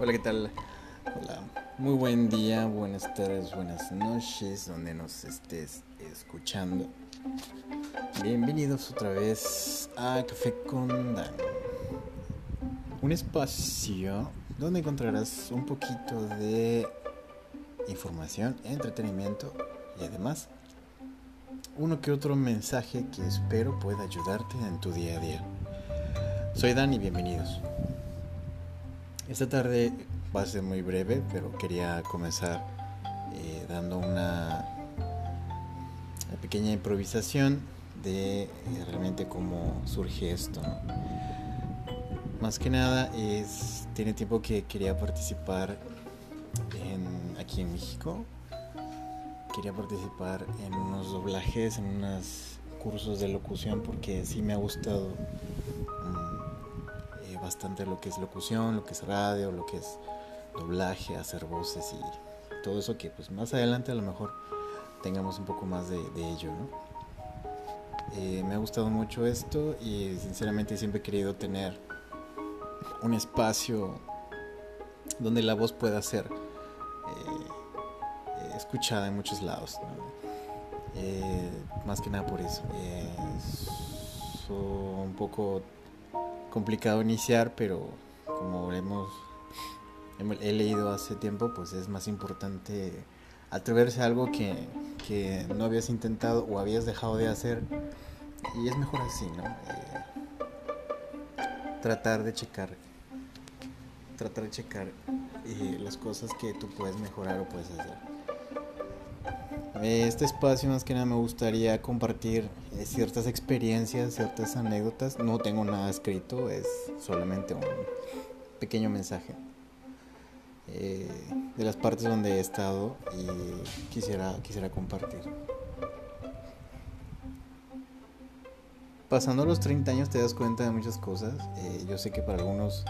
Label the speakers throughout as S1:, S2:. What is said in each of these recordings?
S1: Hola, ¿qué tal? Hola, muy buen día, buenas tardes, buenas noches, donde nos estés escuchando. Bienvenidos otra vez a Café con Dan. Un espacio donde encontrarás un poquito de información, entretenimiento y además uno que otro mensaje que espero pueda ayudarte en tu día a día. Soy Dan y bienvenidos. Esta tarde va a ser muy breve, pero quería comenzar eh, dando una, pequeña improvisación de eh, realmente cómo surge esto. Más que nada es tiene tiempo que quería participar aquí en México. Quería participar en unos doblajes, en unos cursos de locución porque sí me ha gustado bastante lo que es locución, lo que es radio, lo que es doblaje, hacer voces y todo eso que pues más adelante a lo mejor tengamos un poco más de, ello, eh, me ha gustado mucho esto y sinceramente siempre he querido tener un espacio donde la voz pueda ser eh, escuchada en muchos lados. Eh, más que nada por eso. es un poco complicado iniciar, pero como hemos, he leído hace tiempo, pues es más importante atreverse a algo que, que no habías intentado o habías dejado de hacer y es mejor así, ¿no? Eh, tratar de checar, tratar de checar eh, las cosas que tú puedes mejorar o puedes hacer. Este espacio más que nada me gustaría compartir eh, ciertas experiencias, ciertas anécdotas. No tengo nada escrito, es solamente un pequeño mensaje eh, de las partes donde he estado y quisiera, quisiera compartir. Pasando los 30 años te das cuenta de muchas cosas. Eh, yo sé que para algunos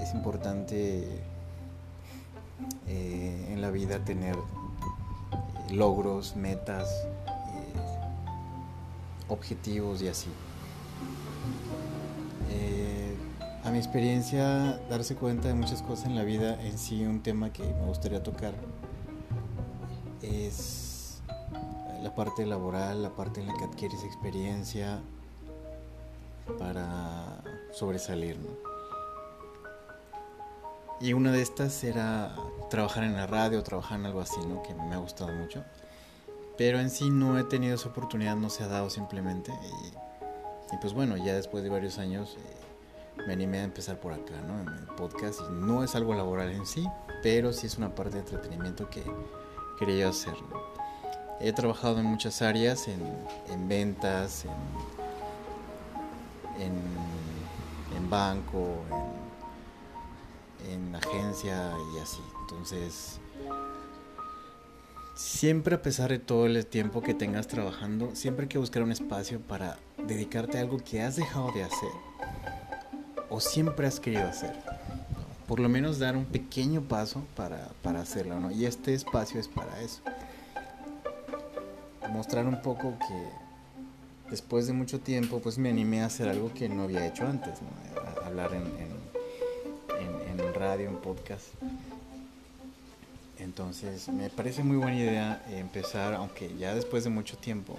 S1: es importante en la vida tener logros, metas, eh, objetivos y así. Eh, a mi experiencia, darse cuenta de muchas cosas en la vida, en sí un tema que me gustaría tocar es la parte laboral, la parte en la que adquieres experiencia para sobresalir. Y una de estas era trabajar en la radio, trabajar en algo así, ¿no? Que me ha gustado mucho. Pero en sí no he tenido esa oportunidad, no se ha dado simplemente. Y, pues bueno, ya después de varios años eh, me animé a empezar por acá, ¿no? En el podcast. Y no es algo laboral en sí, pero sí es una parte de entretenimiento que quería hacer. He trabajado en muchas áreas, en, en ventas, en, en, en banco, en en agencia y así. Entonces, siempre a pesar de todo el tiempo que tengas trabajando, siempre hay que buscar un espacio para dedicarte a algo que has dejado de hacer o siempre has querido hacer. Por lo menos dar un pequeño paso para, para hacerlo, ¿no? Y este espacio es para eso. Mostrar un poco que después de mucho tiempo, pues me animé a hacer algo que no había hecho antes, ¿no? hablar en radio, un podcast. Entonces me parece muy buena idea empezar, aunque ya después de mucho tiempo,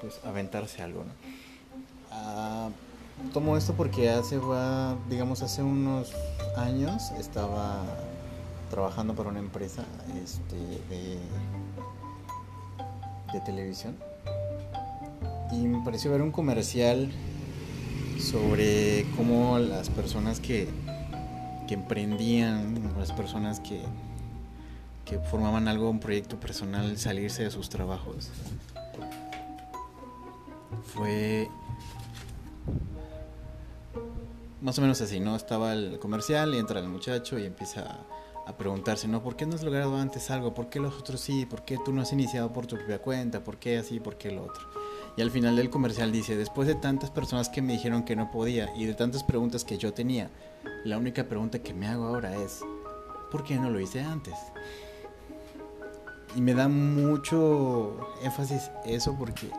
S1: pues aventarse algo. ¿no? Ah, tomo esto porque hace, digamos, hace unos años estaba trabajando para una empresa este, de, de televisión y me pareció ver un comercial sobre cómo las personas que que emprendían, las personas que, que formaban algo, un proyecto personal, salirse de sus trabajos. Fue más o menos así, ¿no? Estaba el comercial y entra el muchacho y empieza a preguntarse, ¿no? ¿Por qué no has logrado antes algo? ¿Por qué los otros sí? ¿Por qué tú no has iniciado por tu propia cuenta? ¿Por qué así? ¿Por qué lo otro? Y al final del comercial dice, después de tantas personas que me dijeron que no podía y de tantas preguntas que yo tenía, la única pregunta que me hago ahora es, ¿por qué no lo hice antes? Y me da mucho énfasis eso porque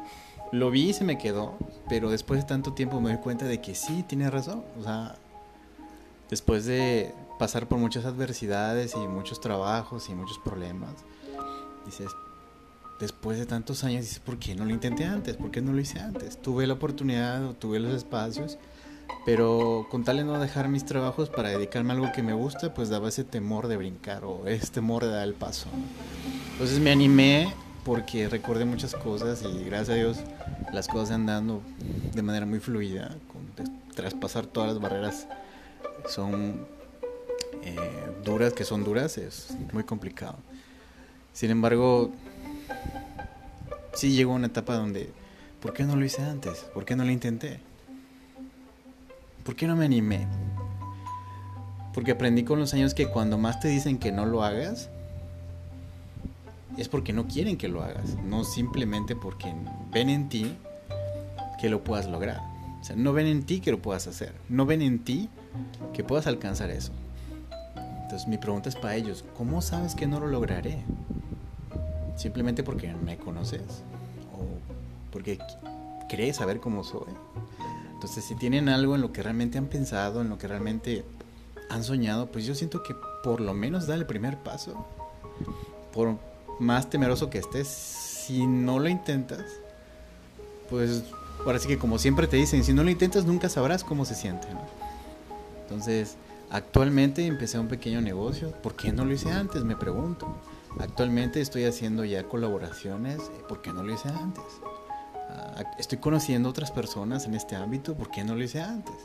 S1: lo vi y se me quedó, pero después de tanto tiempo me doy cuenta de que sí, tiene razón. O sea, después de pasar por muchas adversidades y muchos trabajos y muchos problemas, dices, después de tantos años, dices, ¿por qué no lo intenté antes? ¿Por qué no lo hice antes? Tuve la oportunidad, tuve los espacios, pero con tal de no dejar mis trabajos para dedicarme a algo que me gusta, pues daba ese temor de brincar o ese temor de dar el paso. Entonces me animé porque recordé muchas cosas y gracias a Dios las cosas andando de manera muy fluida, con, traspasar todas las barreras son eh, duras, que son duras, es muy complicado. Sin embargo, sí llegó una etapa donde, ¿por qué no lo hice antes? ¿Por qué no lo intenté? ¿Por qué no me animé? Porque aprendí con los años que cuando más te dicen que no lo hagas, es porque no quieren que lo hagas, no simplemente porque ven en ti que lo puedas lograr. O sea, no ven en ti que lo puedas hacer, no ven en ti que puedas alcanzar eso. Entonces mi pregunta es para ellos, ¿cómo sabes que no lo lograré? Simplemente porque me conoces o porque crees saber cómo soy. Entonces si tienen algo en lo que realmente han pensado, en lo que realmente han soñado, pues yo siento que por lo menos da el primer paso. Por más temeroso que estés, si no lo intentas, pues ahora sí que como siempre te dicen, si no lo intentas nunca sabrás cómo se siente. Entonces, actualmente empecé un pequeño negocio. ¿Por qué no lo hice antes? Me pregunto. Actualmente estoy haciendo ya colaboraciones. ¿Por qué no lo hice antes? Ah, estoy conociendo otras personas en este ámbito. ¿Por qué no lo hice antes?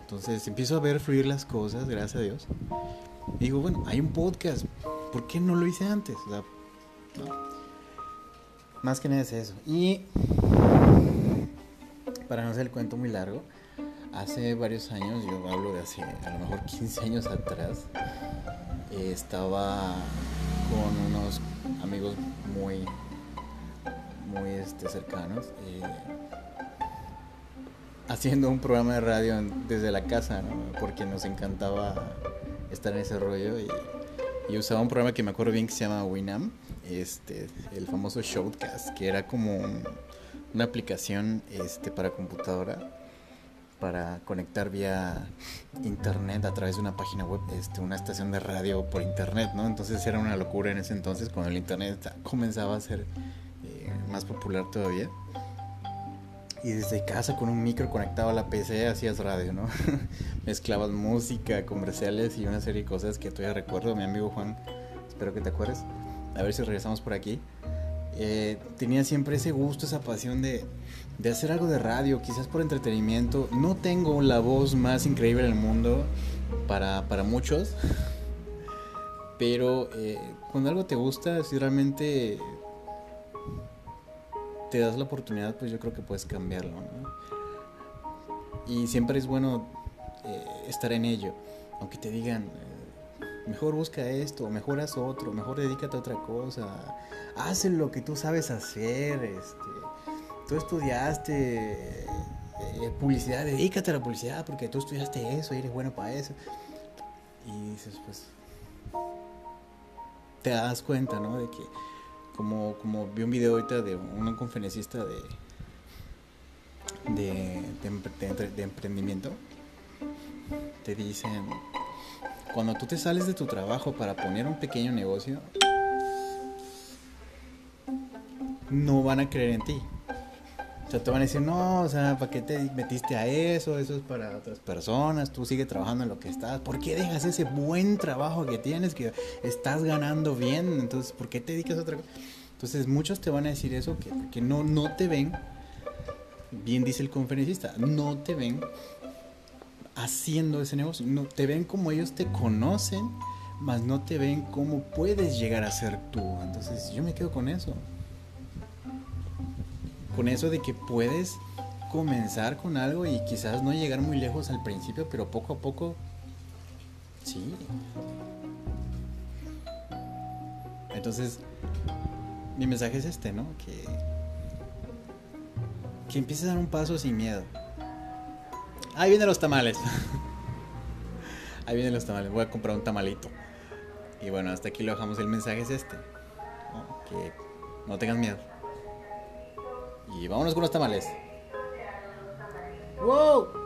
S1: Entonces empiezo a ver fluir las cosas, gracias a Dios. digo, bueno, hay un podcast. ¿Por qué no lo hice antes? Más que nada es eso. Y para no hacer el cuento muy largo, hace varios años, yo hablo de hace a lo mejor 15 años atrás, eh, estaba con unos amigos muy, muy este, cercanos, eh, haciendo un programa de radio desde la casa, porque nos encantaba estar en ese rollo y, usaba un programa que me acuerdo bien que se llama Winam, este, el famoso Showcast, que era como una aplicación este, para computadora para conectar vía internet a través de una página web, este, una estación de radio por internet, ¿no? Entonces era una locura en ese entonces cuando el internet comenzaba a ser eh, más popular todavía. Y desde casa con un micro conectado a la PC hacías radio, ¿no? Mezclabas música, comerciales y una serie de cosas que todavía recuerdo. Mi amigo Juan, espero que te acuerdes. A ver si regresamos por aquí. Eh, tenía siempre ese gusto, esa pasión de, de, hacer algo de radio, quizás por entretenimiento. No tengo la voz más increíble del mundo para, para muchos, pero eh, cuando algo te gusta, si realmente te das la oportunidad, pues yo creo que puedes cambiarlo. Y siempre es bueno eh, estar en ello, aunque te digan mejor busca esto, mejor haz otro, mejor dedícate a otra cosa, haz lo que tú sabes hacer, este, tú estudiaste eh, publicidad, dedícate a la publicidad porque tú estudiaste eso y eres bueno para eso. Y dices, pues, te das cuenta, ¿no? De que, como, como vi un video ahorita de un conferencista de, de, de, de emprendimiento, te dicen cuando tú te sales de tu trabajo para poner un pequeño negocio, no van a creer en ti. O sea, te van a decir, no, o sea, ¿para qué te metiste a eso? Eso es para otras personas, tú sigue trabajando en lo que estás. ¿Por qué dejas ese buen trabajo que tienes, que estás ganando bien? Entonces, ¿por qué te dedicas a otra cosa? Entonces, muchos te van a decir eso, que, que no, no te ven, bien dice el conferencista, no te ven haciendo ese negocio. No, te ven como ellos te conocen, mas no te ven como puedes llegar a ser tú. Entonces yo me quedo con eso. Con eso de que puedes comenzar con algo y quizás no llegar muy lejos al principio, pero poco a poco, sí. Entonces, mi mensaje es este, ¿no? Que, que empieces a dar un paso sin miedo. Ahí vienen los tamales. Ahí vienen los tamales. Voy a comprar un tamalito. Y bueno, hasta aquí lo dejamos. El mensaje es este. Que no tengas miedo. Y vámonos con los tamales. ¡Wow!